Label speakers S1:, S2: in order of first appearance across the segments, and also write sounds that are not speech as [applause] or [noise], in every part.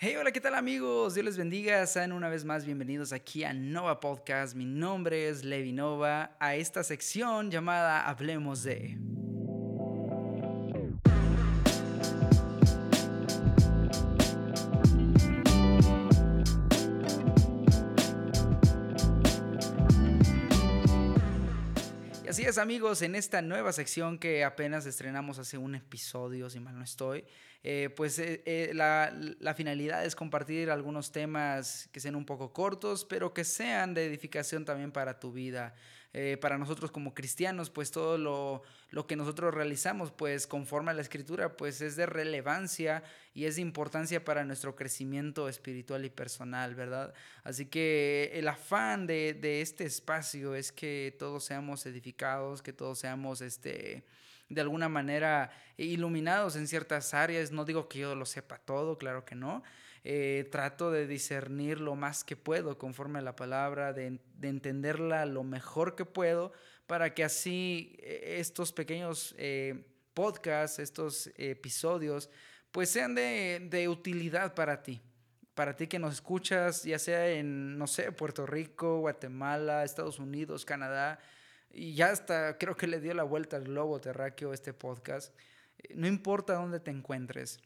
S1: Hey, hola, ¿qué tal amigos? Dios les bendiga. Sean una vez más bienvenidos aquí a Nova Podcast. Mi nombre es Levi Nova, a esta sección llamada Hablemos de... amigos, en esta nueva sección que apenas estrenamos hace un episodio, si mal no estoy, eh, pues eh, eh, la, la, finalidad es compartir algunos temas que sean un poco cortos, pero que sean de edificación también para tu vida. Para nosotros como cristianos, pues todo lo, lo, que nosotros realizamos, pues conforme a la escritura, pues es de relevancia y es de importancia para nuestro crecimiento espiritual y personal, ¿verdad? Así que el afán de, de este espacio es que todos seamos edificados, que todos seamos este de alguna manera iluminados en ciertas áreas. No digo que yo lo sepa todo, claro que no. Eh, trato de discernir lo más que puedo conforme a la palabra, de, entenderla lo mejor que puedo, para que así eh, estos pequeños eh, podcasts, estos episodios, pues sean de, de utilidad para ti para ti que nos escuchas, ya sea en, no sé, Puerto Rico, Guatemala, Estados Unidos, Canadá, y ya hasta creo que le dio la vuelta al globo terráqueo este podcast. No importa dónde te encuentres.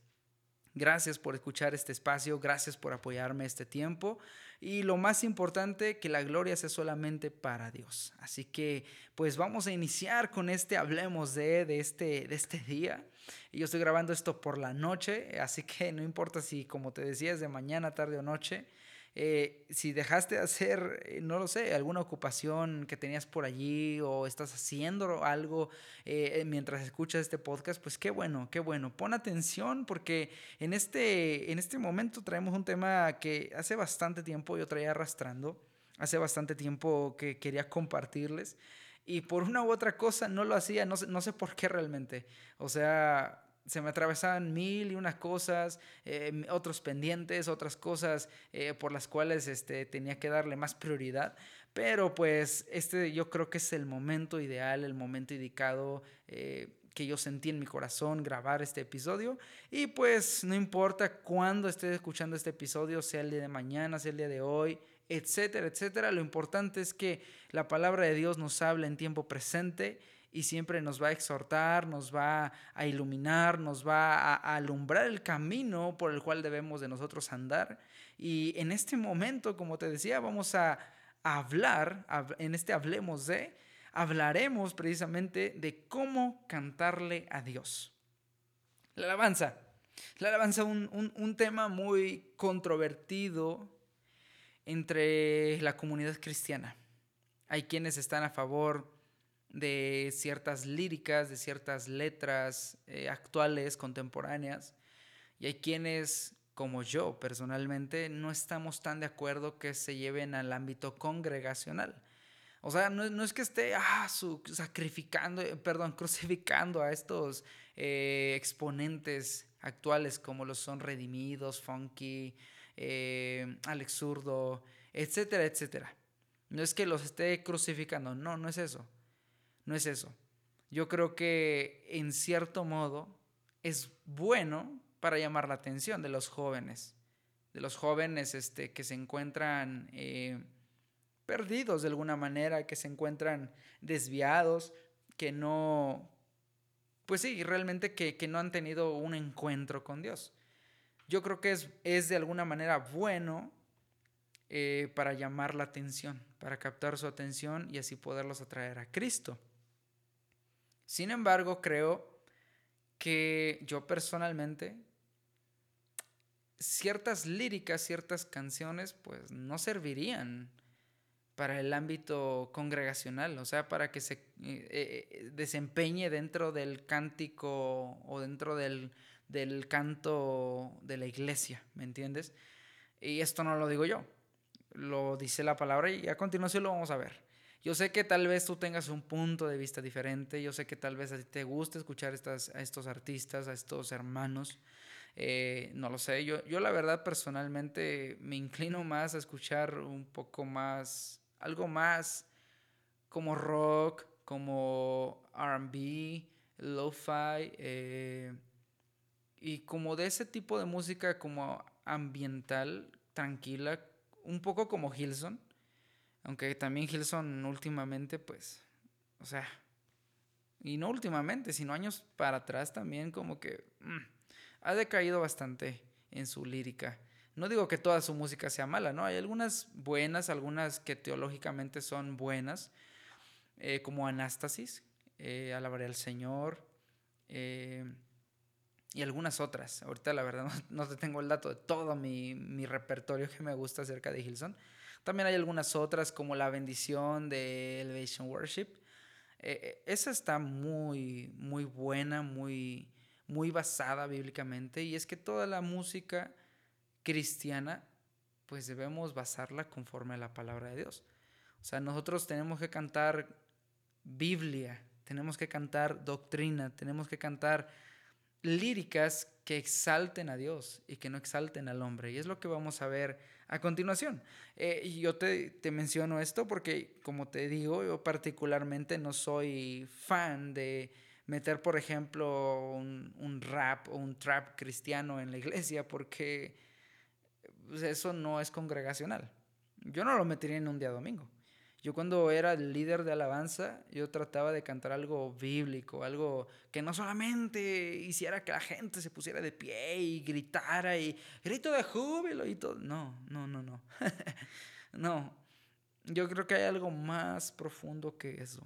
S1: Gracias por escuchar este espacio, gracias por apoyarme este tiempo y lo más importante, que la gloria sea solamente para Dios. Así que pues vamos a iniciar con este Hablemos de, de, este, de este día. Yo estoy grabando esto por la noche, así que no importa si como te decía es de mañana, tarde o noche. Eh, si dejaste de hacer, eh, no lo sé, alguna ocupación que tenías por allí o estás haciendo algo eh, mientras escuchas este podcast, pues qué bueno, qué bueno. Pon atención porque en este, en este momento traemos un tema que hace bastante tiempo yo traía arrastrando, hace bastante tiempo que quería compartirles y por una u otra cosa no lo hacía, no sé, no sé por qué realmente. O sea, se me atravesaban mil y unas cosas, eh, otros pendientes, otras cosas eh, por las cuales este, tenía que darle más prioridad. Pero pues este yo creo que es el momento ideal, el momento indicado eh, que yo sentí en mi corazón grabar este episodio. Y pues no importa cuándo esté escuchando este episodio, sea el día de mañana, sea el día de hoy, etcétera, etcétera. Lo importante es que la palabra de Dios nos habla en tiempo presente y siempre nos va a exhortar, nos va a iluminar, nos va a, alumbrar el camino por el cual debemos de nosotros andar. Y en este momento, como te decía, vamos a, hablar, en este hablemos de, hablaremos precisamente de cómo cantarle a Dios. La alabanza. La alabanza, un, un, un tema muy controvertido entre la comunidad cristiana. Hay quienes están a favor de ciertas líricas, de ciertas letras eh, actuales, contemporáneas. Y hay quienes, como yo personalmente, no estamos tan de acuerdo que se lleven al ámbito congregacional. O sea, no, es que esté ah, sacrificando, eh, perdón, [laughs] crucificando a estos eh, exponentes actuales como los son Redimidos, Funky, Alex Zurdo, etcétera, etcétera. No es que los esté crucificando, no, no es eso. No es eso. Yo creo que en cierto modo es bueno para llamar la atención de los jóvenes, de los jóvenes este, que se encuentran eh, perdidos de alguna manera, que se encuentran desviados, que no, pues sí, realmente que, no han tenido un encuentro con Dios. Yo creo que es, es de alguna manera bueno eh, para llamar la atención, para captar su atención y así poderlos atraer a Cristo. Sin embargo, creo que yo personalmente, ciertas líricas, ciertas canciones, pues no servirían para el ámbito congregacional, o sea, para que se eh, eh, desempeñe dentro del cántico o dentro del, del canto de la iglesia, ¿me entiendes? Y esto no lo digo yo, lo dice la palabra y a continuación lo vamos a ver. Yo sé que tal vez tú tengas un punto de vista diferente, yo sé que tal vez te guste escuchar estas, a estos artistas, a estos hermanos. Eh, no lo sé, yo, yo la verdad personalmente me inclino más a escuchar un poco más, algo más como rock, como RB, lo-fi, eh, y como de ese tipo de música como ambiental, tranquila, un poco como Hilson. Aunque también Hilson últimamente, pues, o sea, y no últimamente, sino años para atrás también como que mm, ha decaído bastante en su lírica. No digo que toda su música sea mala, ¿no? Hay algunas buenas, algunas que teológicamente son buenas, eh, como Anástasis, eh, Alabaré al Señor, eh, y algunas otras. Ahorita la verdad [laughs] no, te tengo el dato de todo mi, mi, repertorio que me gusta acerca de Hilson. También hay algunas otras como La bendición de Elevation Worship. esa está muy, muy buena, muy, muy basada bíblicamente. Y es que toda la música cristiana, pues debemos basarla conforme a la palabra de Dios. O sea, nosotros tenemos que cantar Biblia, tenemos que cantar doctrina, tenemos que cantar líricas que exalten a Dios y que no exalten al hombre. Y es lo que vamos a ver a continuación. Eh, yo te, menciono esto porque, como te digo, yo particularmente no soy fan de meter, por ejemplo, un, un rap o un trap cristiano en la iglesia porque pues, eso no es congregacional. Yo no lo metería en un día domingo. Yo cuando era el líder de alabanza, yo trataba de cantar algo bíblico, algo que no solamente hiciera que la gente se pusiera de pie y gritara y grito de júbilo y todo. No, no, no, no. [laughs] no. Yo creo que hay algo más profundo que eso.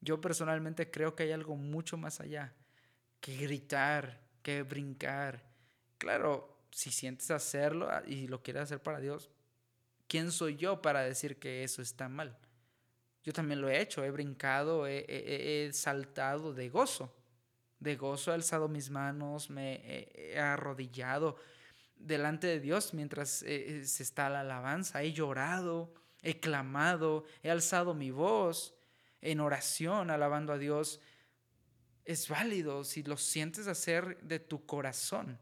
S1: Yo personalmente creo que hay algo mucho más allá que gritar, que brincar. Claro, si sientes hacerlo ah, y lo quieres hacer para Dios, ¿quién soy yo para decir que eso está mal? Yo también lo he hecho, he brincado, he, saltado de gozo. De gozo he alzado mis manos, me he, arrodillado delante de Dios mientras eh, eh, se está la alabanza. He llorado, he clamado, he alzado mi voz en oración alabando a Dios. Es válido si lo sientes hacer de tu corazón.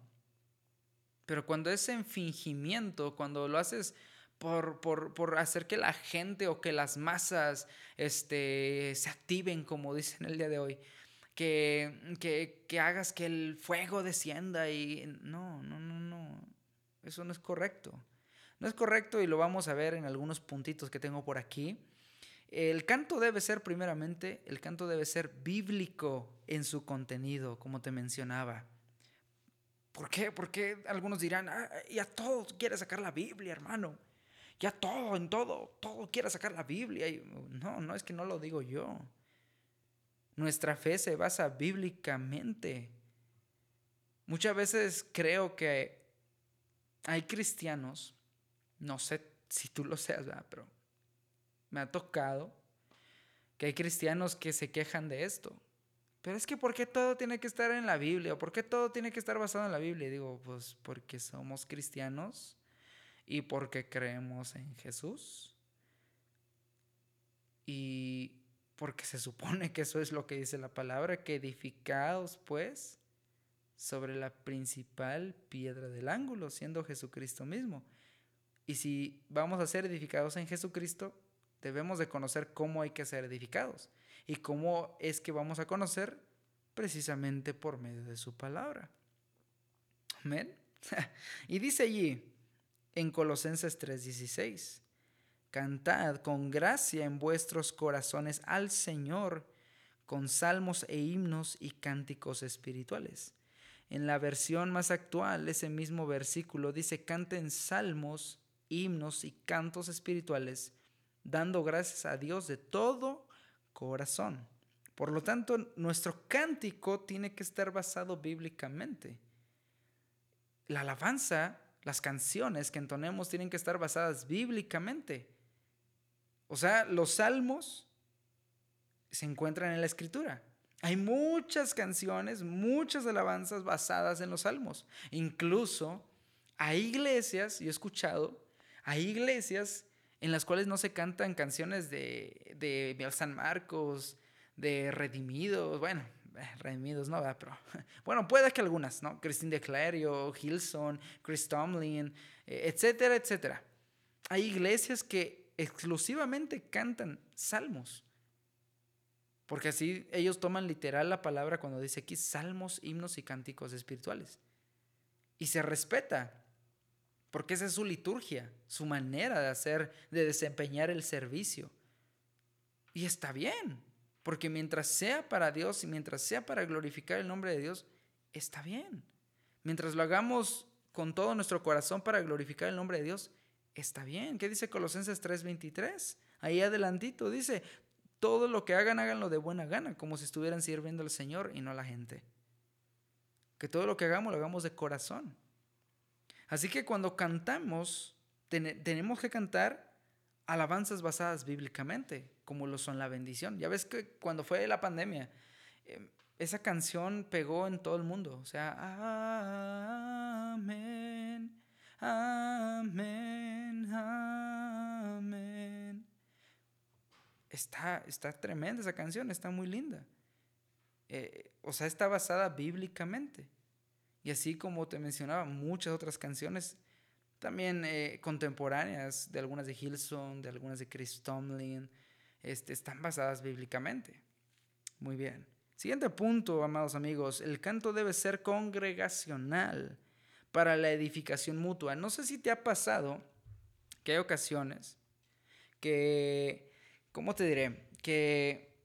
S1: Pero cuando es en fingimiento, cuando lo haces por, por, hacer que la gente o que las masas este, se activen, como dicen el día de hoy, que, que, que hagas que el fuego descienda y no, no, no, no, eso no es correcto. No es correcto y lo vamos a ver en algunos puntitos que tengo por aquí. El canto debe ser primeramente, el canto debe ser bíblico en su contenido, como te mencionaba. ¿Por qué? Porque algunos dirán, ah, ya todo quiere sacar la Biblia, hermano. Ya todo, en todo, todo quiere sacar la Biblia. no, no es que no lo digo yo. Nuestra fe se basa bíblicamente. Muchas veces creo que hay cristianos, no sé si tú lo seas, pero me ha tocado que hay cristianos que se quejan de esto. Pero es que ¿por qué todo tiene que estar en la Biblia? ¿Por qué todo tiene que estar basado en la Biblia? digo, pues porque somos cristianos y porque creemos en Jesús. Y porque se supone que eso es lo que dice la palabra, que edificados pues sobre la principal piedra del ángulo, siendo Jesucristo mismo. Y si vamos a ser edificados en Jesucristo, debemos de conocer cómo hay que ser edificados. ¿Y cómo es que vamos a conocer? Precisamente por medio de su palabra. Amén. [laughs] y dice allí en Colosenses 3:16, cantad con gracia en vuestros corazones al Señor con salmos e himnos y cánticos espirituales. En la versión más actual, ese mismo versículo dice, canten salmos, himnos y cantos espirituales, dando gracias a Dios de todo corazón. Por lo tanto, nuestro cántico tiene que estar basado bíblicamente. La alabanza, las canciones que entonemos tienen que estar basadas bíblicamente. O sea, los salmos se encuentran en la escritura. Hay muchas canciones, muchas alabanzas basadas en los salmos. Incluso hay iglesias, yo he escuchado, hay iglesias en las cuales no se cantan canciones de, de San Marcos, de Redimidos, bueno, Redimidos no, va, pero [laughs] bueno, puede que algunas, ¿no? Christine de Clario, Hilson, Chris Tomlin, eh, etcétera, etcétera. Hay iglesias que exclusivamente cantan salmos. Porque así ellos toman literal la palabra cuando dice aquí salmos, himnos y cánticos espirituales. Y se respeta porque esa es su liturgia, su manera de hacer, de desempeñar el servicio. Y está bien, porque mientras sea para Dios y mientras sea para glorificar el nombre de Dios, está bien. Mientras lo hagamos con todo nuestro corazón para glorificar el nombre de Dios, está bien. ¿Qué dice Colosenses 3:23? Ahí adelantito dice, todo lo que hagan, háganlo de buena gana, como si estuvieran sirviendo al Señor y no a la gente. Que todo lo que hagamos lo hagamos de corazón. Así que cuando cantamos, tenemos que cantar alabanzas basadas bíblicamente, como lo son la bendición. Ya ves que cuando fue la pandemia, em, esa canción pegó en todo el mundo. O sea, amén, amén, amén. Está, está tremenda esa canción, está muy linda. Eh, o sea, está basada bíblicamente. Y así como te mencionaba, muchas otras canciones también eh, contemporáneas, de algunas de Hilson, de algunas de Chris Tomlin, este, están basadas bíblicamente. Muy bien. Siguiente punto, amados amigos, el canto debe ser congregacional para la edificación mutua. No sé si te ha pasado que hay ocasiones que, ¿cómo te diré? Que,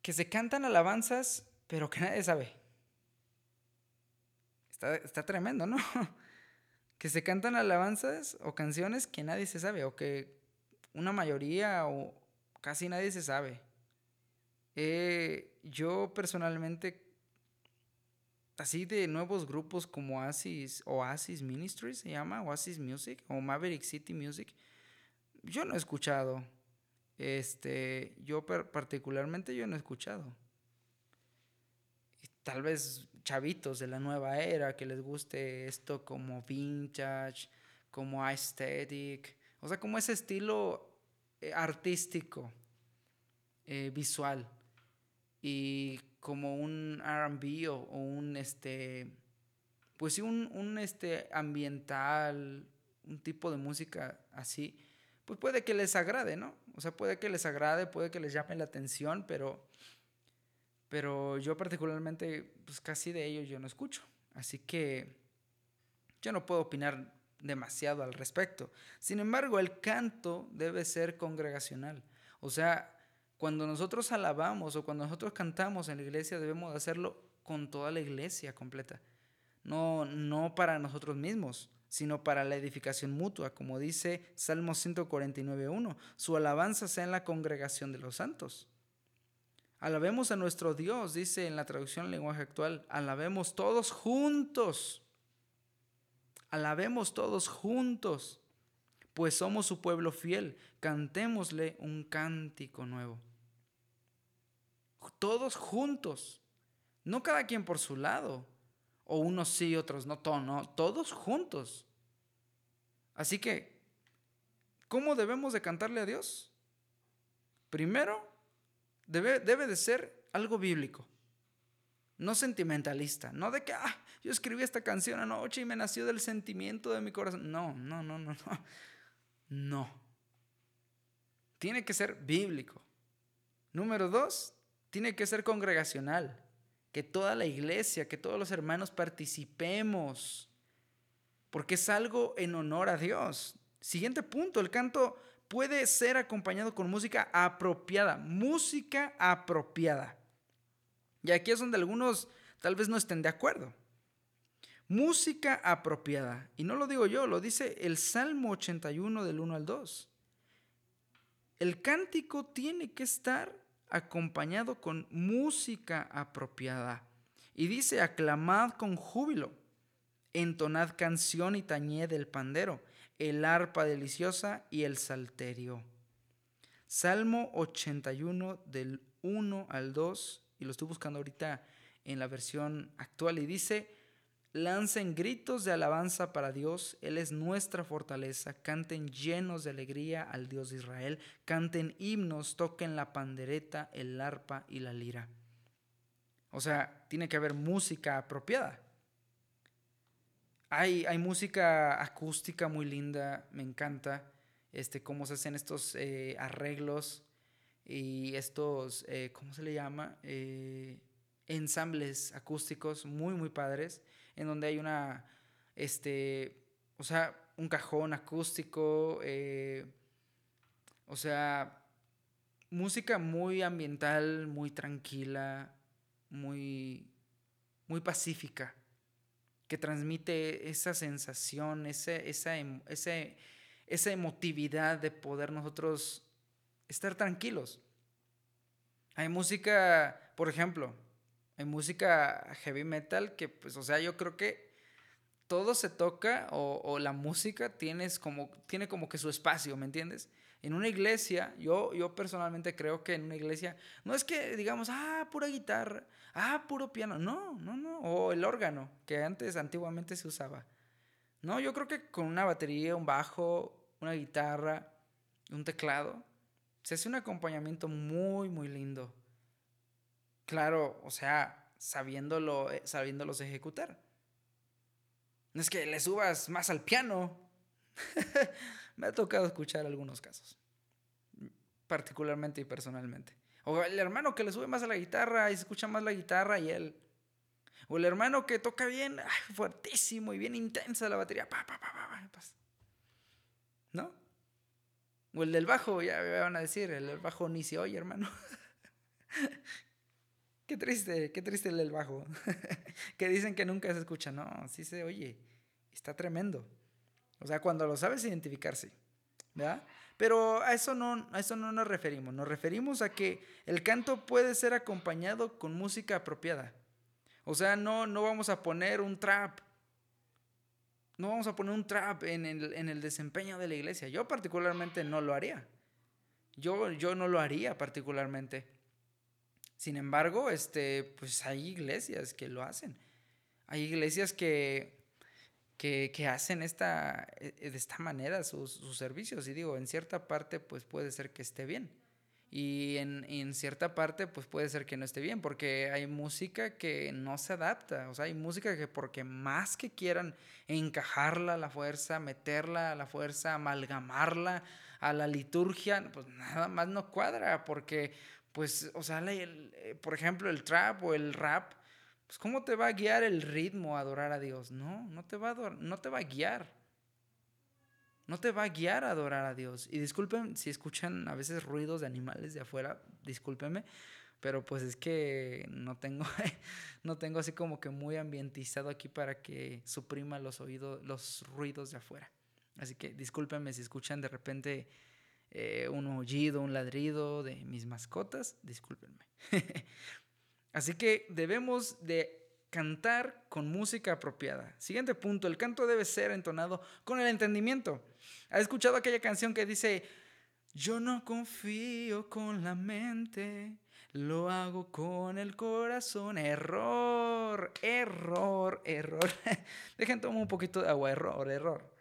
S1: que se cantan alabanzas, pero que nadie sabe. Está, tremendo, ¿no? [laughs] que se cantan alabanzas o canciones que nadie se sabe, o que una mayoría o casi nadie se sabe. Eh, yo personalmente, así de nuevos grupos como Oasis, Oasis Ministries se llama, Oasis Music o Maverick City Music, yo no he escuchado. Este, yo particularmente yo no he escuchado. Tal vez chavitos de la nueva era que les guste esto como vintage, como aesthetic, o sea, como ese estilo artístico, eh, visual y como un R&B o, un este, pues sí, un, un este ambiental, un tipo de música así, pues puede que les agrade, ¿no? O sea, puede que les agrade, puede que les llame la atención, pero pero yo particularmente, pues casi de ellos yo no escucho. Así que yo no puedo opinar demasiado al respecto. Sin embargo, el canto debe ser congregacional. O sea, cuando nosotros alabamos o cuando nosotros cantamos en la iglesia, debemos hacerlo con toda la iglesia completa. No, no para nosotros mismos, sino para la edificación mutua, como dice Salmo 149.1. Su alabanza sea en la congregación de los santos. Alabemos a nuestro Dios, dice en la traducción en lenguaje actual, alabemos todos juntos. Alabemos todos juntos, pues somos su pueblo fiel. Cantémosle un cántico nuevo. Todos juntos, no cada quien por su lado, o unos sí, otros no, no, todos juntos. Así que, ¿cómo debemos de cantarle a Dios? Primero, debe, de ser algo bíblico, no sentimentalista, no de que, ah, yo escribí esta canción anoche y me nació del sentimiento de mi corazón. No, no, no, no, no. No. Tiene que ser bíblico. Número dos, tiene que ser congregacional. Que toda la iglesia, que todos los hermanos participemos. Porque es algo en honor a Dios. Siguiente punto, el canto puede ser acompañado con música apropiada, música apropiada. Y aquí es donde algunos tal vez no estén de acuerdo. Música apropiada. Y no lo digo yo, lo dice el Salmo 81 del 1 al 2. El cántico tiene que estar acompañado con música apropiada. Y dice, aclamad con júbilo, entonad canción y tañed el pandero el arpa deliciosa y el salterio. Salmo 81 del 1 al 2, y lo estoy buscando ahorita en la versión actual, y dice, lancen gritos de alabanza para Dios, Él es nuestra fortaleza, canten llenos de alegría al Dios de Israel, canten himnos, toquen la pandereta, el arpa y la lira. O sea, tiene que haber música apropiada. Hay, música acústica muy linda, me encanta este, cómo se hacen estos eh, arreglos y estos, eh, ¿cómo se le llama? Eh, ensambles acústicos muy, muy padres, en donde hay una, este, o sea, un cajón acústico, eh, o sea, música muy ambiental, muy tranquila, muy, muy pacífica, que transmite esa sensación, ese, esa, esa emotividad de poder nosotros estar tranquilos. Hay música, por ejemplo, hay música heavy metal que, pues, o sea, yo creo que todo se toca o, la música tienes como, tiene como que su espacio, ¿me entiendes? En una iglesia, yo, yo personalmente creo que en una iglesia, no es que digamos, ah, pura guitarra, ah, puro piano, no, no, no, o el órgano, que antes, antiguamente se usaba. No, yo creo que con una batería, un bajo, una guitarra, un teclado, se hace un acompañamiento muy, muy lindo. Claro, o sea, sabiéndolo, eh, sabiéndolos ejecutar. No es que le subas más al piano. [laughs] Me ha tocado escuchar algunos casos, particularmente y personalmente. O el hermano que le sube más a la guitarra y se escucha más la guitarra y él. O el hermano que toca bien, fuertísimo y bien intensa la batería. ¿No? O el del bajo, ya me van a decir, el del bajo ni se oye, hermano. [laughs] Qué triste, qué triste el del bajo. [laughs] que dicen que nunca se escucha. No, sí se oye. Está tremendo. O sea, cuando lo sabes identificarse. ¿Verdad? Pero a eso, no, a eso no nos referimos. Nos referimos a que el canto puede ser acompañado con música apropiada. O sea, no, no vamos a poner un trap. No vamos a poner un trap en el, en el desempeño de la iglesia. Yo particularmente no lo haría. Yo, yo no lo haría particularmente. Sin embargo, este, pues hay iglesias que lo hacen. Hay iglesias que, que, hacen esta, eh, de esta manera sus, servicios. Y digo, en cierta parte, pues puede ser que esté bien. Y en, en, cierta parte, pues puede ser que no esté bien, porque hay música que no se adapta. O sea, hay música que porque más que quieran encajarla a la fuerza, meterla a la fuerza, amalgamarla a la liturgia, pues nada más no cuadra, porque pues, o sea, eh, por ejemplo, el trap o el rap, pues, ¿cómo te va a guiar el ritmo a adorar a Dios? No, no te va a, no te va a guiar. No te va a guiar a adorar a Dios. Y disculpen si escuchan a veces ruidos de animales de afuera, discúlpenme, pero pues es que no tengo, [laughs] no tengo así como que muy ambientizado aquí para que suprima los oídos, los ruidos de afuera. Así que discúlpenme si escuchan de repente eh, un aullido, un ladrido de mis mascotas, discúlpenme. [laughs] Así que debemos de cantar con música apropiada. Siguiente punto, el canto debe ser entonado con el entendimiento. ¿Has escuchado aquella canción que dice, yo no confío con la mente, lo hago con el corazón? Error, error, error. [laughs] Dejen tomar un poquito de agua, error, error.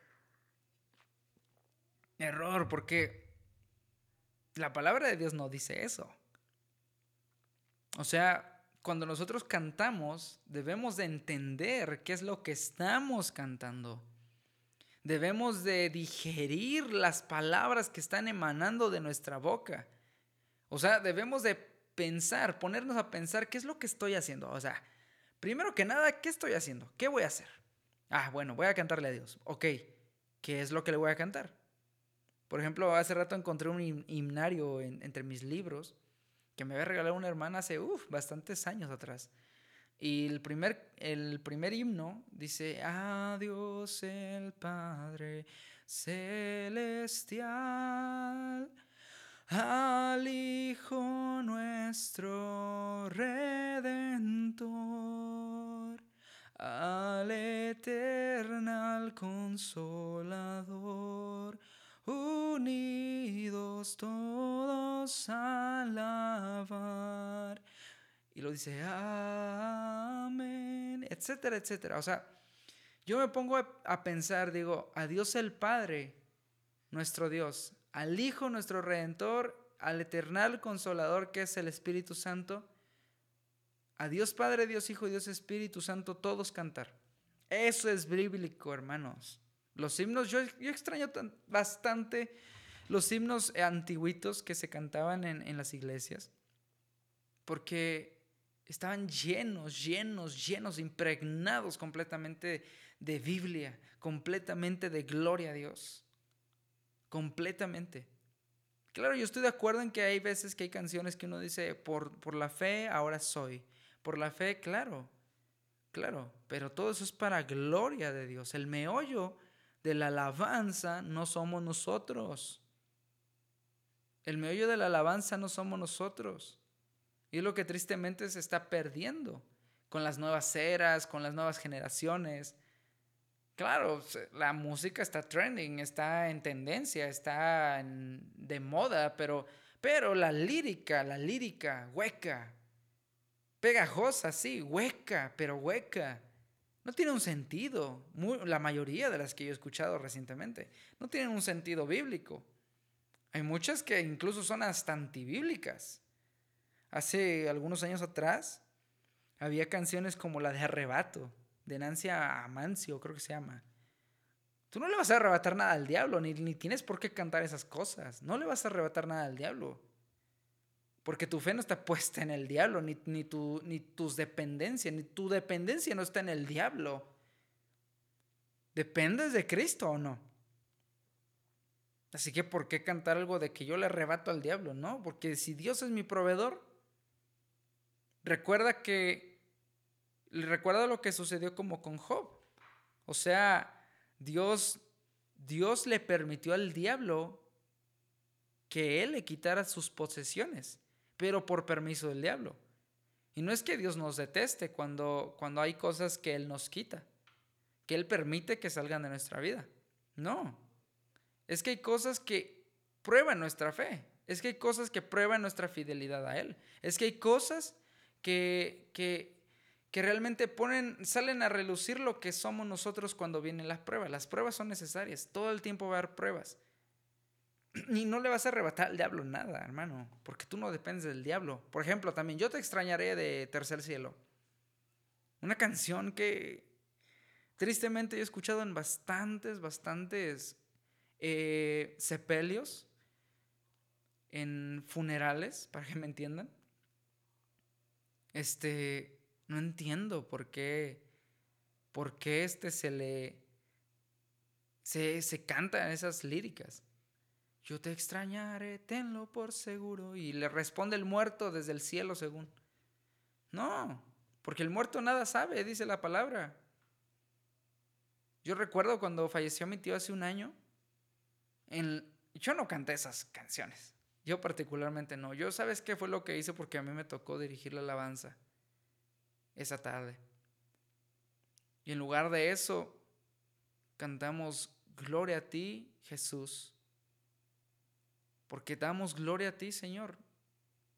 S1: Error, porque la palabra de Dios no dice eso. O sea, cuando nosotros cantamos, debemos de entender qué es lo que estamos cantando. Debemos de digerir las palabras que están emanando de nuestra boca. O sea, debemos de pensar, ponernos a pensar qué es lo que estoy haciendo. O sea, primero que nada, ¿qué estoy haciendo? ¿Qué voy a hacer? Ah, bueno, voy a cantarle a Dios. Ok, ¿qué es lo que le voy a cantar? Por ejemplo, hace rato encontré un himnario entre mis libros que me había regalado una hermana hace bastantes años atrás. Y el primer, el primer himno dice, Adiós el Padre Celestial, al Hijo nuestro Redentor, al Eternal Consolador unidos todos alabar. Y lo dice, amén, etcétera, etcétera. O sea, yo me pongo a pensar, digo, a Dios el Padre, nuestro Dios, al Hijo, nuestro Redentor, al eternal Consolador que es el Espíritu Santo, a Dios Padre, Dios Hijo, Dios Espíritu Santo, todos cantar. Eso es bíblico, hermanos. Los himnos, yo, extraño bastante los himnos antiguitos que se cantaban en, las iglesias, porque estaban llenos, llenos, llenos, impregnados completamente de Biblia, completamente de gloria a Dios. Completamente. Claro, yo estoy de acuerdo en que hay veces que hay canciones que uno dice, por, por la fe ahora soy. Por la fe, claro, claro, pero todo eso es para gloria de Dios. El meollo de la alabanza no somos nosotros. El meollo de la alabanza no somos nosotros. Y es lo que tristemente se está perdiendo con las nuevas eras, con las nuevas generaciones. Claro, la música está trending, está en tendencia, está de moda, pero, pero la lírica, la lírica hueca, pegajosa, sí, hueca, pero hueca. No tiene un sentido. la mayoría de las que yo he escuchado recientemente no tienen un sentido bíblico. Hay muchas que incluso son hasta antibíblicas. Hace algunos años atrás había canciones como la de Arrebato, de Nancy Amancio, creo que se llama. Tú no le vas a arrebatar nada al diablo, ni, ni tienes por qué cantar esas cosas. No le vas a arrebatar nada al diablo. Porque tu fe no está puesta en el diablo, ni, tu, ni tus dependencias, ni tu dependencia no está en el diablo. ¿Dependes de Cristo o no? Así que, ¿por qué cantar algo de que yo le arrebato al diablo? No, porque si Dios es mi proveedor, recuerda que, recuerda lo que sucedió como con Job. O sea, Dios, Dios le permitió al diablo que él le quitara sus posesiones, pero por permiso del diablo. Y no es que Dios nos deteste cuando, cuando hay cosas que Él nos quita, que Él permite que salgan de nuestra vida. No, es que hay cosas que prueban nuestra fe. Es que hay cosas que prueban nuestra fidelidad a Él. Es que hay cosas que, que, que realmente salen a relucir lo que somos nosotros cuando vienen las pruebas. Las pruebas son necesarias. Todo el tiempo va a haber pruebas. [clears throat] Y no le vas a arrebatar al diablo nada, hermano, porque tú no dependes del diablo. Por ejemplo, también yo te extrañaré de Tercer Cielo. Una canción que tristemente he escuchado en bastantes, bastantes eh, sepelios, en funerales, para que me entiendan. Este, no entiendo por qué, por qué este se le, se, se canta esas líricas. Yo te extrañaré, tenlo por seguro. Y le responde el muerto desde el cielo, según. No, porque el muerto nada sabe, dice la palabra. Yo recuerdo cuando falleció mi tío hace un año, yo no canté esas canciones. Yo particularmente no. Yo, ¿sabes qué fue lo que hice? Porque a mí me tocó dirigir la alabanza esa tarde. Y en lugar de eso, cantamos Gloria a ti, Jesús. Porque damos gloria a ti, Señor.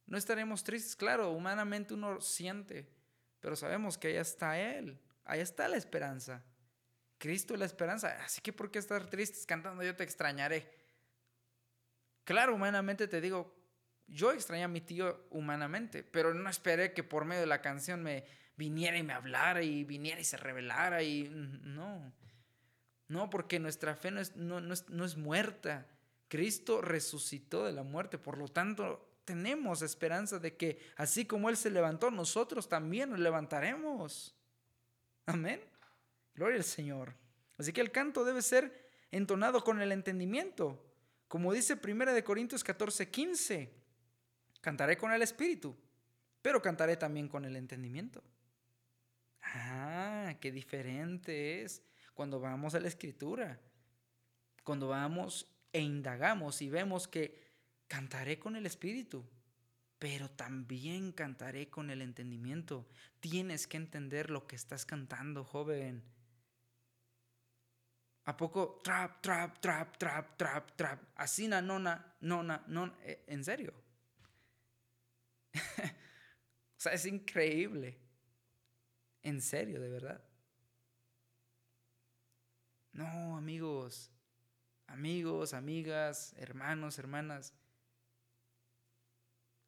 S1: No estaremos tristes, claro, humanamente uno siente, pero sabemos que allá está Él, allá está la esperanza. Cristo es la esperanza. Así que ¿por qué estar tristes cantando yo te extrañaré? Claro, humanamente te digo, yo extrañé a mi tío humanamente, pero no esperé que por medio de la canción me viniera y me hablara y viniera y se revelara y no. No, porque nuestra fe no es, no, no es muerta. Cristo resucitó de la muerte, por lo tanto tenemos esperanza de que así como Él se levantó, nosotros también nos levantaremos. Amén. Gloria al Señor. Así que el canto debe ser entonado con el entendimiento. Como dice 1 de Corintios 14, 15. Cantaré con el espíritu, pero cantaré también con el entendimiento. Ah, qué diferente es cuando vamos a la escritura. Cuando vamos e indagamos y vemos que cantaré con el espíritu, pero también cantaré con el entendimiento. Tienes que entender lo que estás cantando, joven. ¿A poco trap, trap, trap, trap, trap, trap? Así, na, nona, nona, nona. Eh, ¿En serio? [laughs] o sea, es increíble. En serio, de verdad. No, amigos, amigos, amigas, hermanos, hermanas.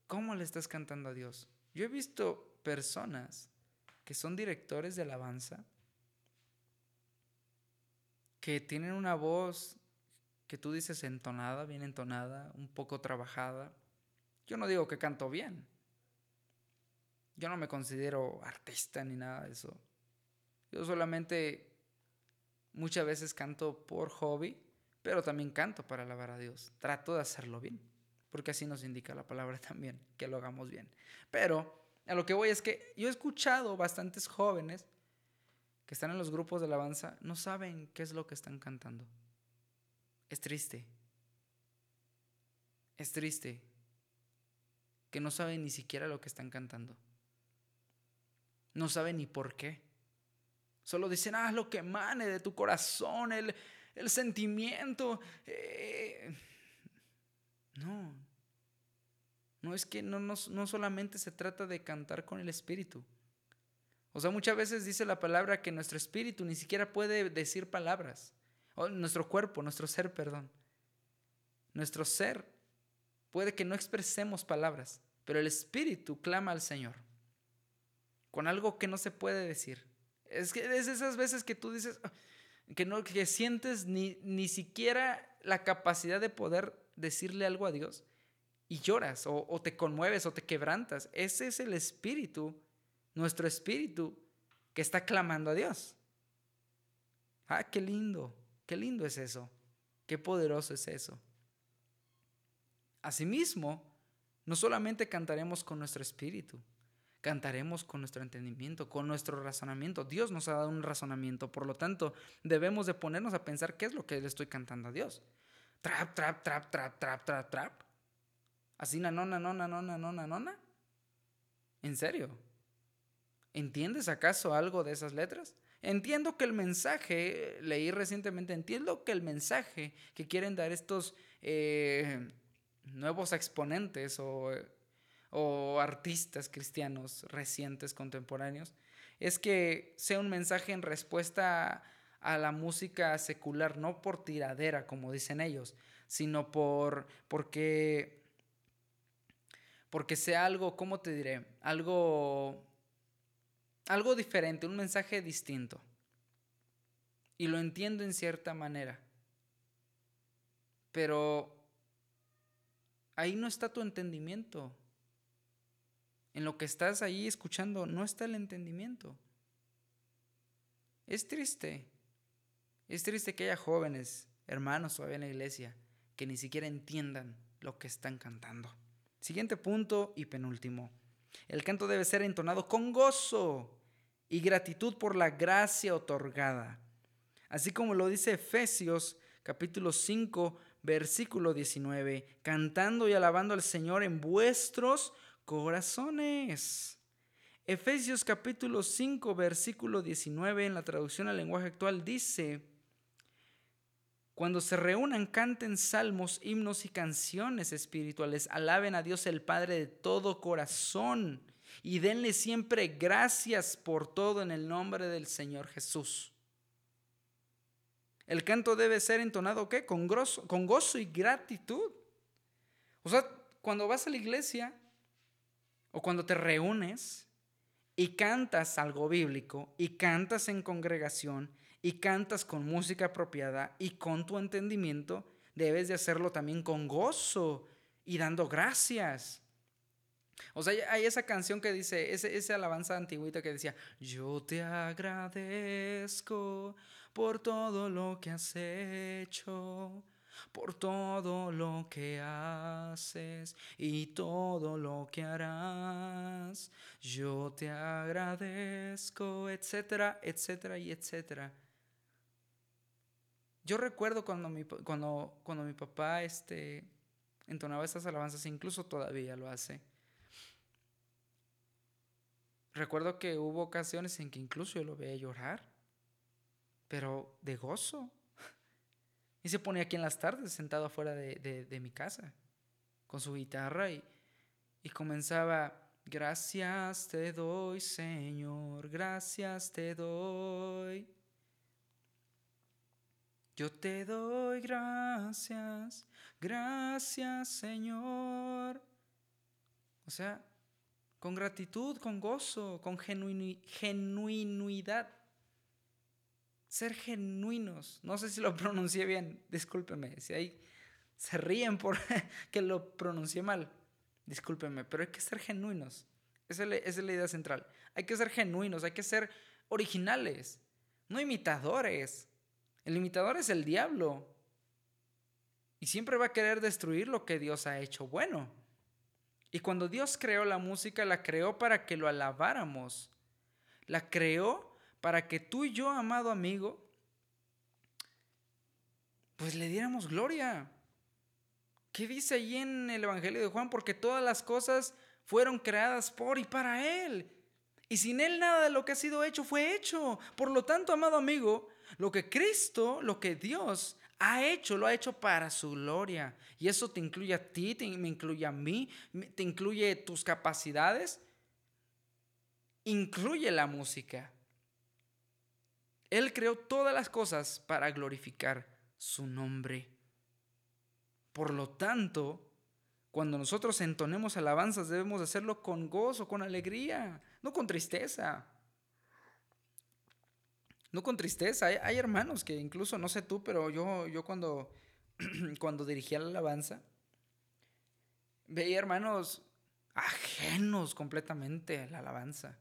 S1: ¿Cómo le estás cantando a Dios? Yo he visto personas que son directores de alabanza que tienen una voz que tú dices entonada, bien entonada, un poco trabajada. Yo no digo que canto bien. Yo no me considero artista ni nada de eso. Yo solamente Muchas veces canto por hobby, pero también canto para alabar a Dios. Trato de hacerlo bien, porque así nos indica la palabra [laughs] también, que lo hagamos bien. Pero a lo que voy es que yo he escuchado bastantes jóvenes que están en los grupos de alabanza, no saben qué es lo que están cantando. Es triste. Es triste que no saben ni siquiera lo que están cantando. No saben ni por qué. Solo dicen, ah, lo que emane de tu corazón, el, sentimiento. Eh, no. No es que no, no, no solamente se trata de cantar con el espíritu. O sea, muchas veces dice la palabra que nuestro espíritu ni siquiera puede decir palabras. O nuestro cuerpo, nuestro ser, perdón. Nuestro ser puede que no expresemos palabras, pero el espíritu clama al Señor con algo que no se puede decir. Es que es esas veces que tú dices ah, que no que sientes ni, ni siquiera la capacidad de poder decirle algo a Dios y lloras o, o te conmueves o te quebrantas. Ese es el espíritu, nuestro espíritu que está clamando a Dios. Ah, qué lindo, qué lindo es eso, qué poderoso es eso. Asimismo, no solamente cantaremos con nuestro espíritu, cantaremos con nuestro entendimiento, con nuestro razonamiento. Dios nos ha dado un razonamiento, por lo tanto, debemos de ponernos a pensar qué es lo que le estoy cantando a Dios. Trap, trap, trap, trap, trap, trap, trap. Así, na, nona, nona, nona, nona, nona. ¿En serio? ¿Entiendes acaso algo de esas letras? Entiendo que el mensaje, leí recientemente, entiendo que el mensaje que quieren dar estos eh, nuevos exponentes o o artistas cristianos recientes, contemporáneos, es que sea un mensaje en respuesta a, la música secular, no por tiradera, como dicen ellos, sino por porque porque sea algo, ¿cómo te diré? Algo algo diferente, un mensaje distinto. Y lo entiendo en cierta manera. Pero ahí no está tu entendimiento. En lo que estás ahí escuchando no está el entendimiento. Es triste. Es triste que haya jóvenes, hermanos todavía en la iglesia, que ni siquiera entiendan lo que están cantando. Siguiente punto y penúltimo. El canto debe ser entonado con gozo y gratitud por la gracia otorgada. Así como lo dice Efesios capítulo 5, versículo 19, cantando y alabando al Señor en vuestros corazones. Efesios capítulo 5, versículo 19 en la traducción al lenguaje actual dice, cuando se reúnan, canten salmos, himnos y canciones espirituales, alaben a Dios el Padre de todo corazón y denle siempre gracias por todo en el nombre del Señor Jesús. El canto debe ser entonado ¿qué? Con, con gozo y gratitud. O sea, cuando vas a la iglesia, o cuando te reúnes y cantas algo bíblico y cantas en congregación y cantas con música apropiada y con tu entendimiento, debes de hacerlo también con gozo y dando gracias. O sea, hay esa canción que dice, esa alabanza antiguita que decía, yo te agradezco por todo lo que has hecho por todo lo que haces y todo lo que harás. Yo te agradezco, etcétera, etcétera y etcétera. Yo recuerdo cuando mi, cuando, cuando mi papá este, entonaba estas alabanzas, incluso todavía lo hace. Recuerdo que hubo ocasiones en que incluso yo lo veía llorar, pero de gozo. Y se ponía aquí en las tardes, sentado afuera de, mi casa, con su guitarra y, y comenzaba, gracias te doy, Señor, gracias te doy. Yo te doy gracias, gracias Señor. O sea, con gratitud, con gozo, con genuinidad ser genuinos. No sé si lo [laughs] pronuncié bien, discúlpeme. Si ahí se ríen por [laughs] que lo pronuncié mal, discúlpeme, pero hay que ser genuinos. Esa es, la, idea central. Hay que ser genuinos, hay que ser originales, no imitadores. El limitador es el diablo. Y siempre va a querer destruir lo que Dios ha hecho bueno. Y cuando Dios creó la música, la creó para que lo alabáramos. La creó para que tú y yo, amado amigo, pues le diéramos gloria. ¿Qué dice allí en el Evangelio de Juan? Porque todas las cosas fueron creadas por y para Él. Y sin Él nada de lo que ha sido hecho fue hecho. Por lo tanto, amado amigo, lo que Cristo, lo que Dios ha hecho, lo ha hecho para su gloria. Y eso te incluye a ti, me incluye a mí, te incluye tus capacidades, incluye la música. Él creó todas las cosas para glorificar su nombre. Por lo tanto, cuando nosotros entonemos alabanzas debemos hacerlo con gozo, con alegría, no con tristeza. No con tristeza. Hay, hermanos que incluso, no sé tú, pero yo, yo cuando, [clears throat] cuando dirigía la alabanza, veía hermanos ajenos completamente a la alabanza.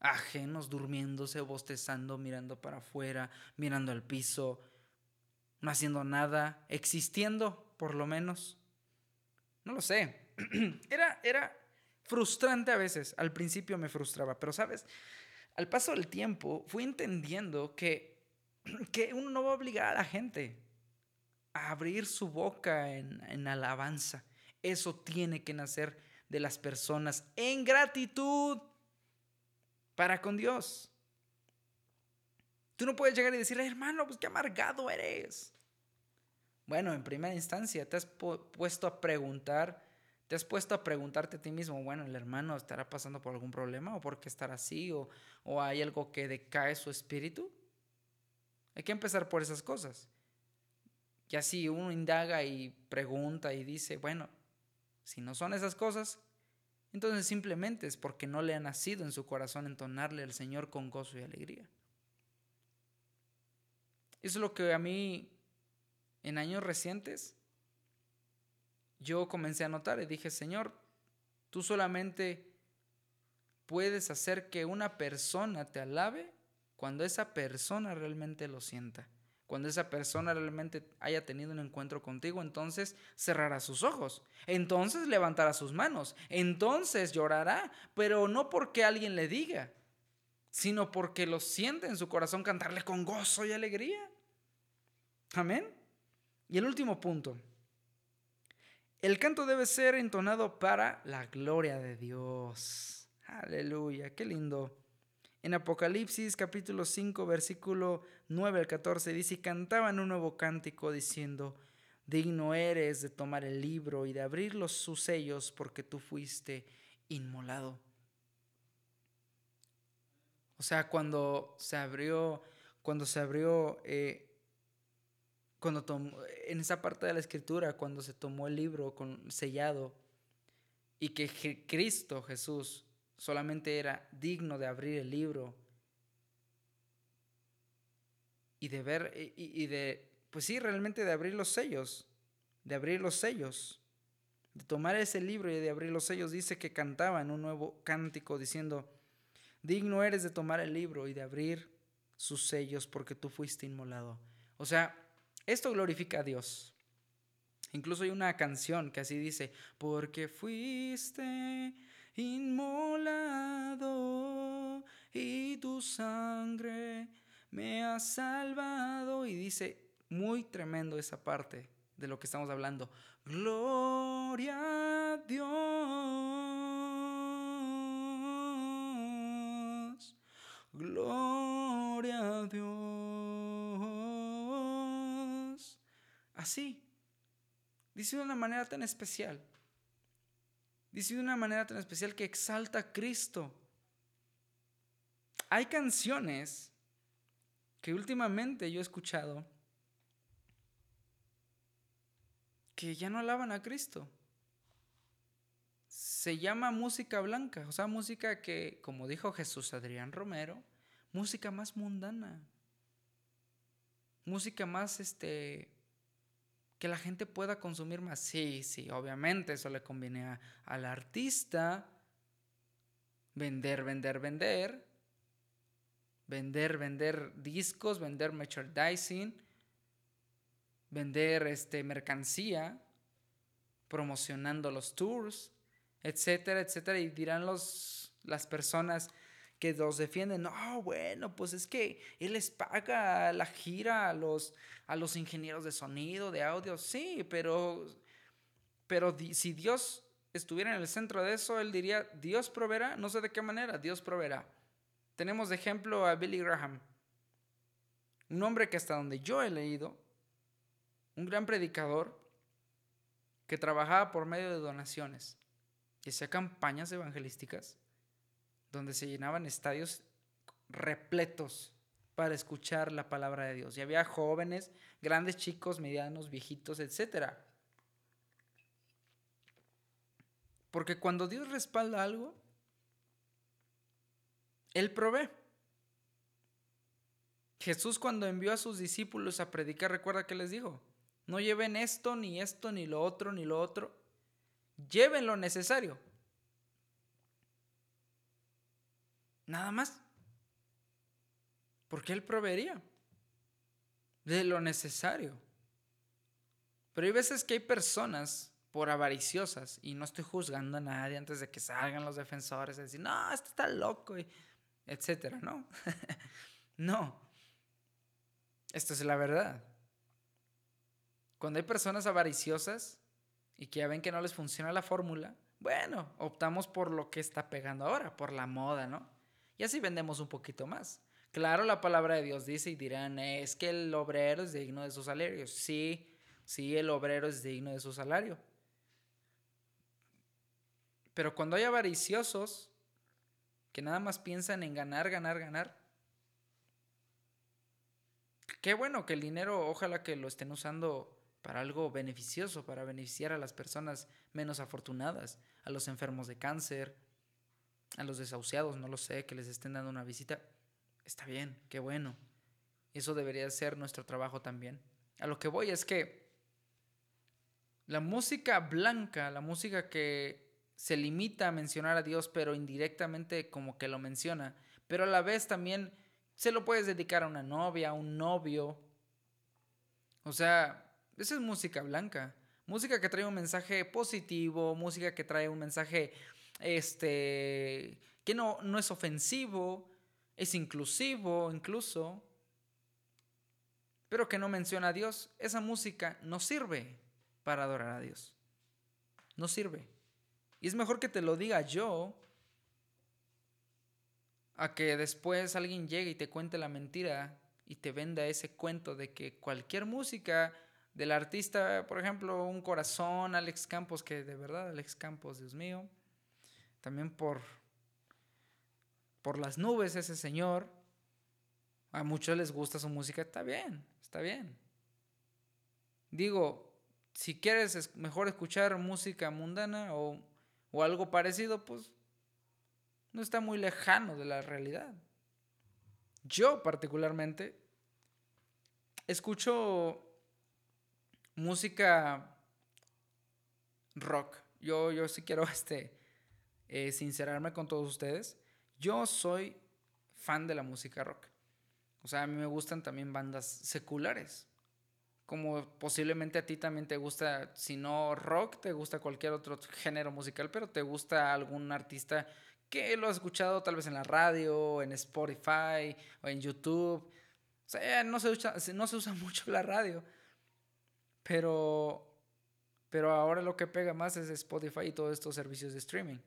S1: Ajenos, durmiéndose, bostezando, mirando para afuera, mirando al piso, no haciendo nada, existiendo por lo menos. No lo sé. [clears throat] Era, era frustrante a veces. Al principio me frustraba, pero sabes, al paso del tiempo fui entendiendo que, [clears throat] que uno no va a obligar a la gente a abrir su boca en, en alabanza. Eso tiene que nacer de las personas en gratitud para con Dios. Tú no puedes llegar y decirle, hermano, pues qué amargado eres. Bueno, en primera instancia, te has puesto a preguntar, te has puesto a preguntarte a ti mismo, bueno, el hermano estará pasando por algún problema o por qué estará así o, o hay algo que decae su espíritu. Hay que empezar por esas cosas. Y así uno indaga y pregunta y dice, bueno, si no son esas cosas, entonces simplemente es porque no le ha nacido en su corazón entonarle al Señor con gozo y alegría. Eso es lo que a mí en años recientes, yo comencé a notar y dije, Señor, tú solamente puedes hacer que una persona te alabe cuando esa persona realmente lo sienta. Cuando esa persona realmente haya tenido un encuentro contigo, entonces cerrará sus ojos, entonces levantará sus manos, entonces llorará, pero no porque alguien le diga, sino porque lo siente en su corazón cantarle con gozo y alegría. Amén. Y el último punto. El canto debe ser entonado para la gloria de Dios. Aleluya, qué lindo. En Apocalipsis capítulo 5 versículo 9 al 14 dice, y cantaban un nuevo cántico diciendo, digno eres de tomar el libro y de abrir los sus sellos porque tú fuiste inmolado. O sea, cuando se abrió, cuando se abrió eh, cuando en esa parte de la escritura, cuando se tomó el libro con, sellado y que Cristo Jesús solamente era digno de abrir el libro y de ver, y, de, pues sí, realmente de abrir los sellos, de abrir los sellos, de tomar ese libro y de abrir los sellos, dice que cantaban un nuevo cántico diciendo, digno eres de tomar el libro y de abrir sus sellos porque tú fuiste inmolado. O sea, esto glorifica a Dios. Incluso hay una canción que así dice, porque fuiste inmolado y tu sangre me ha salvado. Y dice, muy tremendo esa parte de lo que estamos hablando. Gloria a Dios. Gloria a Dios. Así. Dice de una manera tan especial. Dice de una manera tan especial que exalta a Cristo. Hay canciones que últimamente yo he escuchado que ya no alaban a Cristo. Se llama música blanca, o sea, música que, como dijo Jesús Adrián Romero, música más mundana. Música más este que la gente pueda consumir más. Sí, sí, obviamente eso le conviene al artista. Vender, vender, vender. Vender, vender discos, vender merchandising. vender este, mercancía, promocionando los tours, etcétera, etcétera. Y dirán los, las personas que los defienden, no, bueno, pues es que él les paga la gira a los, a los ingenieros de sonido, de audio, sí, pero, pero si Dios estuviera en el centro de eso, él diría, Dios proveerá, no sé de qué manera, Dios proveerá. Tenemos de ejemplo a Billy Graham, un hombre que hasta donde yo he leído, un gran predicador que trabajaba por medio de donaciones y hacía campañas evangelísticas donde se llenaban estadios repletos para escuchar la palabra de Dios. Y había jóvenes, grandes chicos, medianos, viejitos, etc. Porque cuando Dios respalda algo, Él provee. Jesús cuando envió a sus discípulos a predicar, recuerda que les dijo, no lleven esto, ni esto, ni lo otro, ni lo otro. Lleven lo necesario. Nada más. Porque Él proveería de lo necesario. Pero hay veces que hay personas por avariciosas, y no estoy juzgando a nadie antes de que salgan los defensores y decir, no, este está loco, etcétera, ¿no? [laughs] no. Esto es la verdad. Cuando hay personas avariciosas y que ya ven que no les funciona la fórmula, bueno, optamos por lo que está pegando ahora, por la moda, ¿no? Y así vendemos un poquito más. Claro, la palabra de Dios dice y dirán, es que el obrero es digno de su salario. Sí, sí, el obrero es digno de su salario. Pero cuando hay avariciosos que nada más piensan en ganar, ganar, ganar, qué bueno que el dinero, ojalá que lo estén usando para algo beneficioso, para beneficiar a las personas menos afortunadas, a los enfermos de cáncer, a los desahuciados, no lo sé, que les estén dando una visita. Está bien, qué bueno. Eso debería ser nuestro trabajo también. A lo que voy es que la música blanca, la música que se limita a mencionar a Dios, pero indirectamente como que lo menciona, pero a la vez también se lo puedes dedicar a una novia, a un novio. O sea, esa es música blanca. Música que trae un mensaje positivo, música que trae un mensaje este, que no, no es ofensivo, es inclusivo incluso, pero que no menciona a Dios. Esa música no sirve para adorar a Dios. No sirve. Y es mejor que te lo diga yo a que después alguien llegue y te cuente la mentira y te venda ese cuento de que cualquier música del artista, por ejemplo, un corazón, Alex Campos, que de verdad, Alex Campos, Dios mío, también por, por las nubes ese señor, a muchos les gusta su música, está bien, está bien. Digo, si quieres es mejor escuchar música mundana o, o algo parecido, pues no está muy lejano de la realidad. Yo particularmente escucho música rock. Yo, yo sí quiero [laughs] este, eh, sincerarme con todos ustedes. Yo soy fan de la música rock. O sea, a mí me gustan también bandas seculares. Como posiblemente a ti también te gusta, si no rock, te gusta cualquier otro género musical, pero te gusta algún artista que lo has escuchado tal vez en la radio, en Spotify o en YouTube. O sea, no se usa, no se usa [laughs] mucho la radio. Pero, pero ahora lo que pega más es Spotify y todos estos servicios de streaming.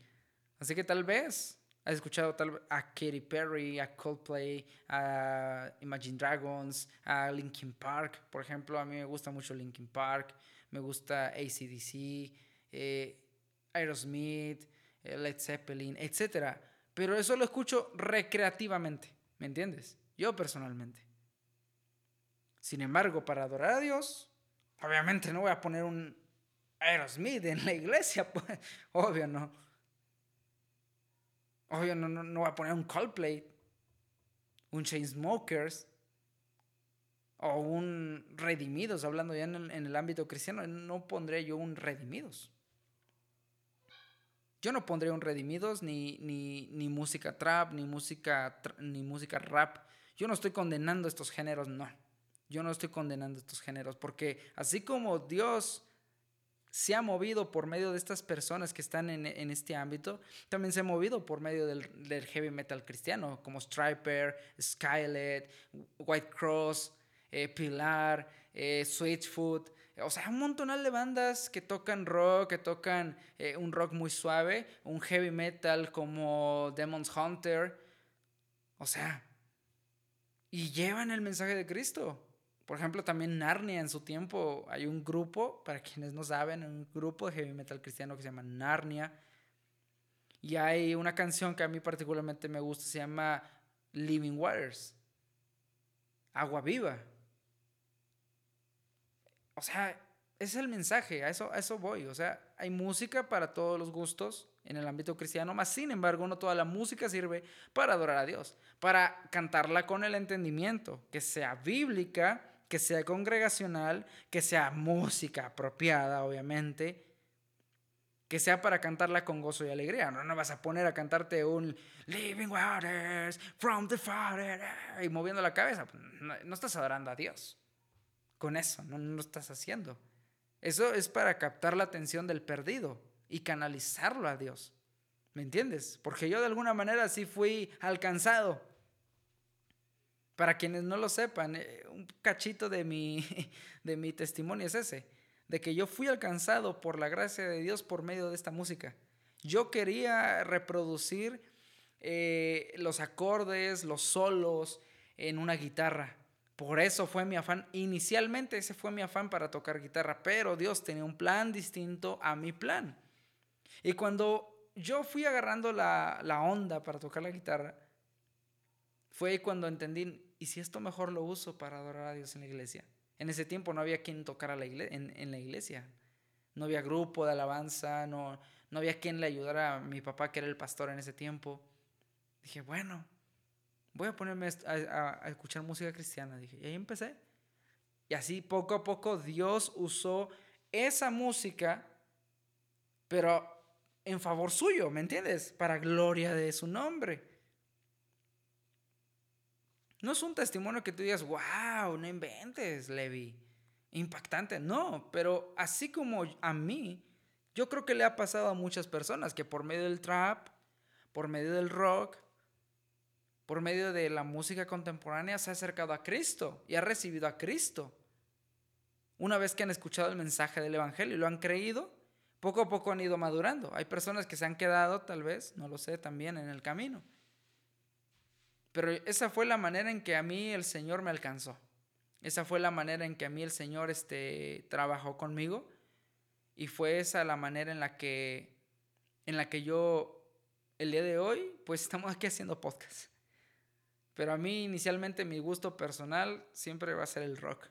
S1: Así que tal vez has escuchado tal a Katy Perry, a Coldplay, a Imagine Dragons, a Linkin Park, por ejemplo. A mí me gusta mucho Linkin Park, me gusta ACDC, eh, Aerosmith, eh, Led Zeppelin, etc. Pero eso lo escucho recreativamente, ¿me entiendes? Yo personalmente. Sin embargo, para adorar a Dios, Obviamente no voy a poner un Aerosmith en la iglesia, [laughs] pues. Obvio no. Obvio no, no, voy a poner un Coldplay, un Chainsmokers o un Redimidos, hablando ya en el, ámbito cristiano, no pondré yo un Redimidos. Yo no pondré un Redimidos ni, ni, ni música trap, ni música, ni música rap. Yo no estoy condenando estos géneros, no. Yo no estoy condenando estos géneros, porque así como Dios se ha movido por medio de estas personas que están en, este ámbito, también se ha movido por medio del, heavy metal cristiano, como Striper, Skylet, White Cross, eh, Pilar, eh, Switchfoot. O sea, un montonal de bandas que tocan rock, que tocan eh, un rock muy suave, un heavy metal como Demon's Hunter. O sea, y llevan el mensaje de Cristo. Por ejemplo, también Narnia en su tiempo, hay un grupo, para quienes no saben, un grupo de heavy metal cristiano que se llama Narnia. Y hay una canción que a mí particularmente me gusta, se llama Living Waters, Agua Viva. O sea, ese es el mensaje, a eso, a eso voy. O sea, hay música para todos los gustos en el ámbito cristiano, más sin embargo, no toda la música sirve para adorar a Dios, para cantarla con el entendimiento, que sea bíblica que sea congregacional, que sea música apropiada, obviamente, que sea para cantarla con gozo y alegría. No, no vas a poner a cantarte un Living Waters from the Father y moviendo la cabeza. No, estás adorando a Dios. Con eso, no, no lo estás haciendo. Eso es para captar la atención del perdido y canalizarlo a Dios. ¿Me entiendes? Porque yo de alguna manera sí fui alcanzado para quienes no lo sepan, eh, un cachito de mi, [laughs] de mi testimonio es ese, de que yo fui alcanzado por la gracia de Dios por medio de esta música. Yo quería reproducir eh, los acordes, los solos en una guitarra. Por eso fue mi afán. Inicialmente ese fue mi afán para tocar guitarra, pero Dios tenía un plan distinto a mi plan. Y cuando yo fui agarrando la, la onda para tocar la guitarra, fue cuando entendí, ¿y si esto mejor lo uso para adorar a Dios en la iglesia? En ese tiempo no había quien tocara la en, la iglesia. No había grupo de alabanza, no, no había quien le ayudara a mi papá, que era el pastor en ese tiempo. Dije, bueno, voy a ponerme a, a, escuchar música cristiana. Dije, y ahí empecé. Y así poco a poco Dios usó esa música, pero en favor suyo, ¿me entiendes? Para gloria de su nombre. No es un testimonio que tú digas, wow, no inventes, Levi. Impactante, no, pero así como a mí, yo creo que le ha pasado a muchas personas que por medio del trap, por medio del rock, por medio de la música contemporánea se ha acercado a Cristo y ha recibido a Cristo. Una vez que han escuchado el mensaje del Evangelio y lo han creído, poco a poco han ido madurando. Hay personas que se han quedado, tal vez, no lo sé, también en el camino. Pero esa fue la manera en que a mí el Señor me alcanzó. Esa fue la manera en que a mí el Señor este, trabajó conmigo. Y fue esa la manera en la que, en la que yo, el día de hoy, pues [laughs] estamos aquí haciendo podcast. Pero a mí inicialmente mi gusto personal siempre va a ser el rock.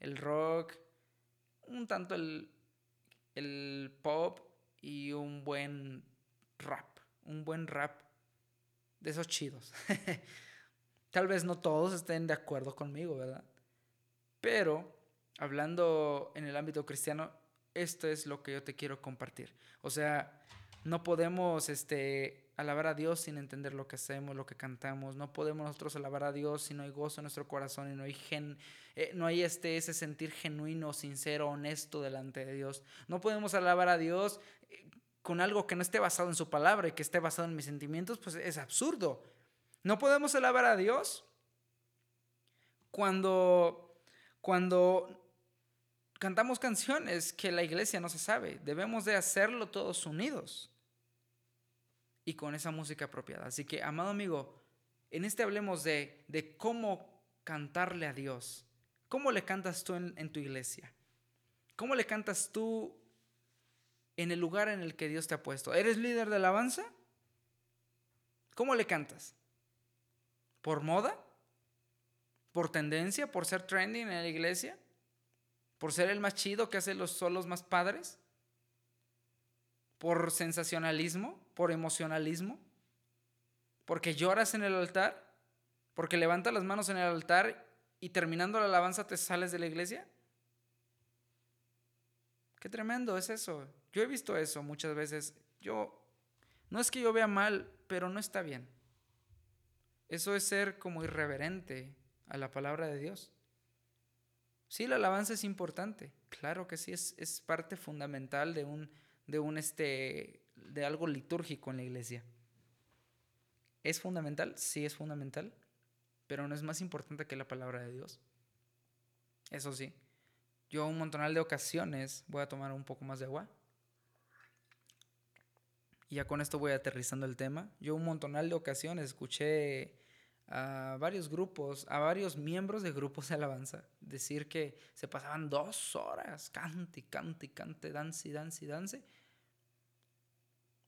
S1: El rock, un tanto el, el pop y un buen rap. Un buen rap de esos chidos. [laughs] Tal vez no todos estén de acuerdo conmigo, ¿verdad? Pero, hablando en el ámbito cristiano, esto es lo que yo te quiero compartir. O sea, no podemos este, alabar a Dios sin entender lo que hacemos, lo que cantamos. No podemos nosotros alabar a Dios si no hay gozo en nuestro corazón y no hay, gen, eh, no hay este, ese sentir genuino, sincero, honesto delante de Dios. No podemos alabar a Dios con algo que no esté basado en su palabra y que esté basado en mis sentimientos, pues es absurdo. No podemos alabar a Dios cuando, cuando cantamos canciones que la iglesia no se sabe. Debemos de hacerlo todos unidos y con esa música apropiada. Así que, amado amigo, en este hablemos de, de cómo cantarle a Dios. ¿Cómo le cantas tú en, en tu iglesia? ¿Cómo le cantas tú en el lugar en el que Dios te ha puesto. ¿Eres líder de alabanza? ¿Cómo le cantas? ¿Por moda? ¿Por tendencia? ¿Por ser trending en la iglesia? ¿Por ser el más chido que hace los solos más padres? ¿Por sensacionalismo? ¿Por emocionalismo? ¿Porque lloras en el altar? ¿Porque levantas las manos en el altar y terminando la alabanza te sales de la iglesia? Qué tremendo es eso. Yo he visto eso muchas veces. Yo, no es que yo vea mal, pero no está bien. Eso es ser como irreverente a la palabra de Dios. Sí, la alabanza es importante. Claro que sí, es, parte fundamental de un, de un este, de algo litúrgico en la iglesia. ¿Es fundamental? Sí, es fundamental, pero no es más importante que la palabra de Dios. Eso sí, yo un montonal de ocasiones voy a tomar un poco más de agua. Y ya con esto voy aterrizando el tema. Yo un montonal de ocasiones escuché a varios grupos, a varios miembros de grupos de alabanza, decir que se pasaban dos horas, cante, cante, cante, dance, dance, dance,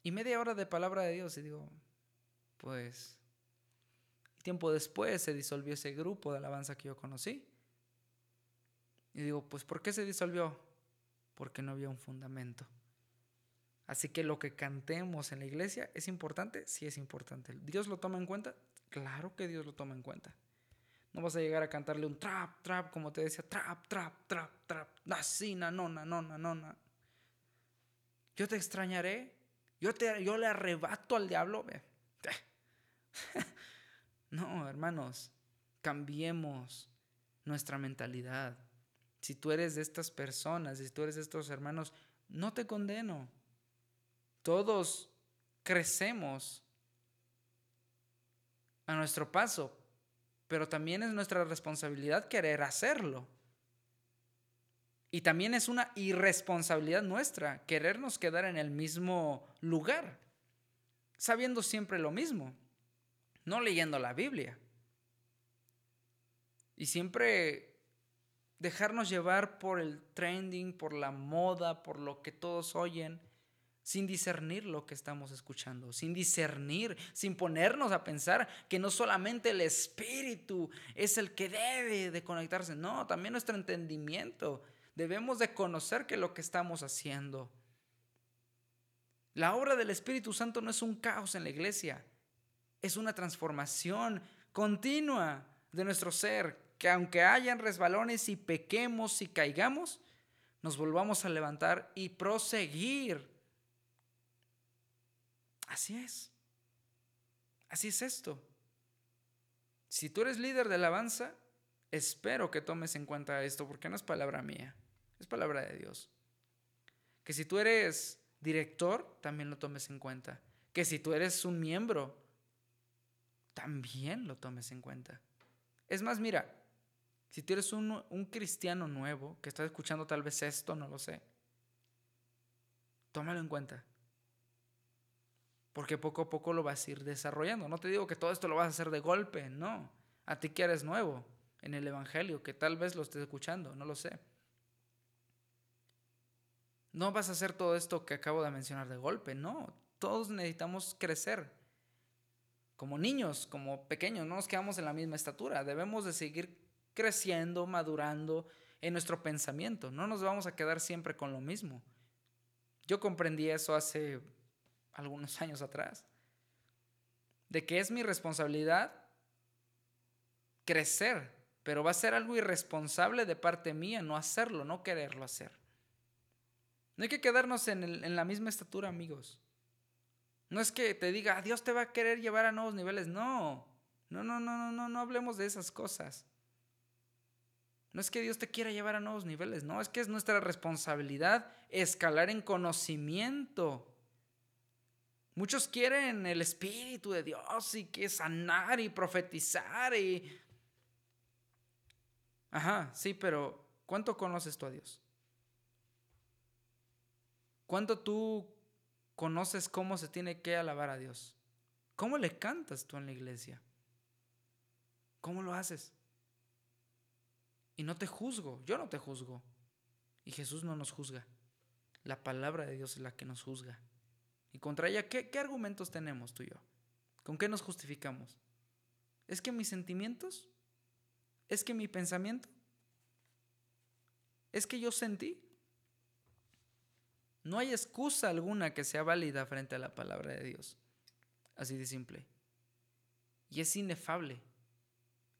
S1: y media hora de palabra de Dios. Y digo, pues, tiempo después se disolvió ese grupo de alabanza que yo conocí. Y digo, pues, ¿por qué se disolvió? Porque no había un fundamento. Así que lo que cantemos en la iglesia es importante, sí es importante. ¿Dios lo toma en cuenta? Claro que Dios lo toma en cuenta. No vas a llegar a cantarle un trap, trap, como te decía, trap, trap, trap, trap, nacina, nona, nona, nona. Yo te extrañaré, yo, te, yo le arrebato al diablo. [laughs] no, hermanos, cambiemos nuestra mentalidad. Si tú eres de estas personas, si tú eres de estos hermanos, no te condeno. Todos crecemos a nuestro paso, pero también es nuestra responsabilidad querer hacerlo. Y también es una irresponsabilidad nuestra querernos quedar en el mismo lugar, sabiendo siempre lo mismo, no leyendo la Biblia. Y siempre dejarnos llevar por el trending, por la moda, por lo que todos oyen sin discernir lo que estamos escuchando, sin discernir, sin ponernos a pensar que no solamente el espíritu es el que debe de conectarse, no, también nuestro entendimiento. Debemos de conocer que lo que estamos haciendo. La obra del Espíritu Santo no es un caos en la iglesia, es una transformación continua de nuestro ser, que aunque hayan resbalones y pequemos y caigamos, nos volvamos a levantar y proseguir Así es. Así es esto. Si tú eres líder de alabanza, espero que tomes en cuenta esto, porque no es palabra mía, es palabra de Dios. Que si tú eres director, también lo tomes en cuenta. Que si tú eres un miembro, también lo tomes en cuenta. Es más, mira, si tú eres un, un cristiano nuevo que está escuchando tal vez esto, no lo sé, tómalo en cuenta porque poco a poco lo vas a ir desarrollando. No te digo que todo esto lo vas a hacer de golpe, no. A ti que eres nuevo en el Evangelio, que tal vez lo estés escuchando, no lo sé. No vas a hacer todo esto que acabo de mencionar de golpe, no. Todos necesitamos crecer. Como niños, como pequeños, no nos quedamos en la misma estatura. Debemos de seguir creciendo, madurando en nuestro pensamiento. No nos vamos a quedar siempre con lo mismo. Yo comprendí eso hace algunos [laughs] años atrás, de que es mi responsabilidad crecer, pero va a ser algo irresponsable de parte mía no hacerlo, no quererlo hacer. No hay que quedarnos en, la misma estatura, amigos. No es que te diga, Dios te va a querer llevar a nuevos niveles. No, no, no, no, no, no, no hablemos de esas cosas. No es que Dios te quiera llevar a nuevos niveles, no, es que es nuestra responsabilidad escalar en conocimiento Muchos quieren el Espíritu de Dios y que sanar y profetizar y... Ajá, sí, pero ¿cuánto conoces tú a Dios? ¿Cuánto tú conoces cómo se tiene que alabar a Dios? ¿Cómo le cantas tú en la iglesia? ¿Cómo lo haces? Y no te juzgo, yo no te juzgo. Y Jesús no nos juzga. La palabra de Dios es la que nos juzga. Y contra ella, ¿qué, argumentos tenemos tú y yo? ¿Con qué nos justificamos? ¿Es que mis sentimientos? ¿Es que mi pensamiento? ¿Es que yo sentí? No hay excusa alguna que sea válida frente a la palabra de Dios. Así de simple. Y es inefable.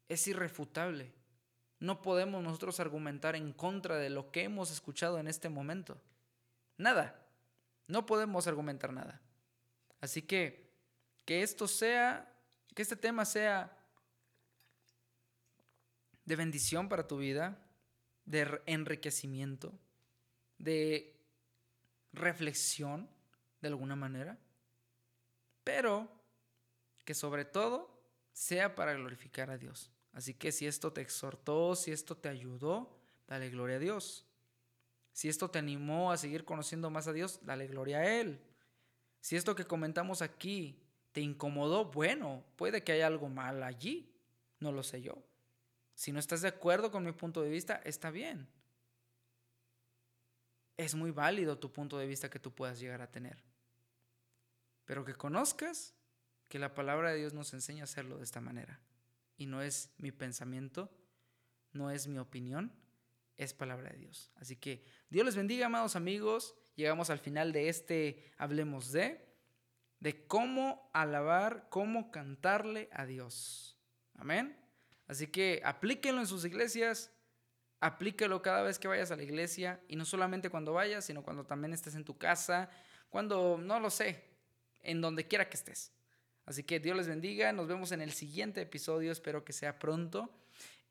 S1: Es irrefutable. No podemos nosotros argumentar en contra de lo que hemos escuchado en este momento. Nada. No podemos argumentar nada. Así que que esto sea, que este tema sea de bendición para tu vida, de enriquecimiento, de reflexión, de alguna manera, pero que sobre todo sea para glorificar a Dios. Así que si esto te exhortó, si esto te ayudó, dale gloria a Dios. Si esto te animó a seguir conociendo más a Dios, dale gloria a Él. Si esto que comentamos aquí te incomodó, bueno, puede que haya algo mal allí, no lo sé yo. Si no estás de acuerdo con mi punto de vista, está bien. Es muy válido tu punto de vista que tú puedas llegar a tener. Pero que conozcas que la palabra de Dios nos enseña a hacerlo de esta manera. Y no es mi pensamiento, no es mi opinión, es palabra de Dios. Así que Dios les bendiga, amados amigos. Llegamos al final de este Hablemos de, de cómo alabar, cómo cantarle a Dios. Amén. Así que aplíquenlo en sus iglesias, aplíquelo cada vez que vayas a la iglesia y no solamente cuando vayas, sino cuando también estés en tu casa, cuando, no lo sé, en donde quiera que estés. Así que Dios les bendiga, nos vemos en el siguiente episodio, espero que sea pronto.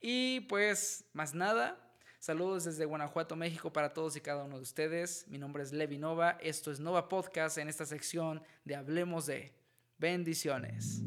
S1: Y pues, más nada, saludos desde Guanajuato, México para todos y cada uno de ustedes. Mi nombre es Levi Nova, esto es Nova Podcast en esta sección de Hablemos de Bendiciones.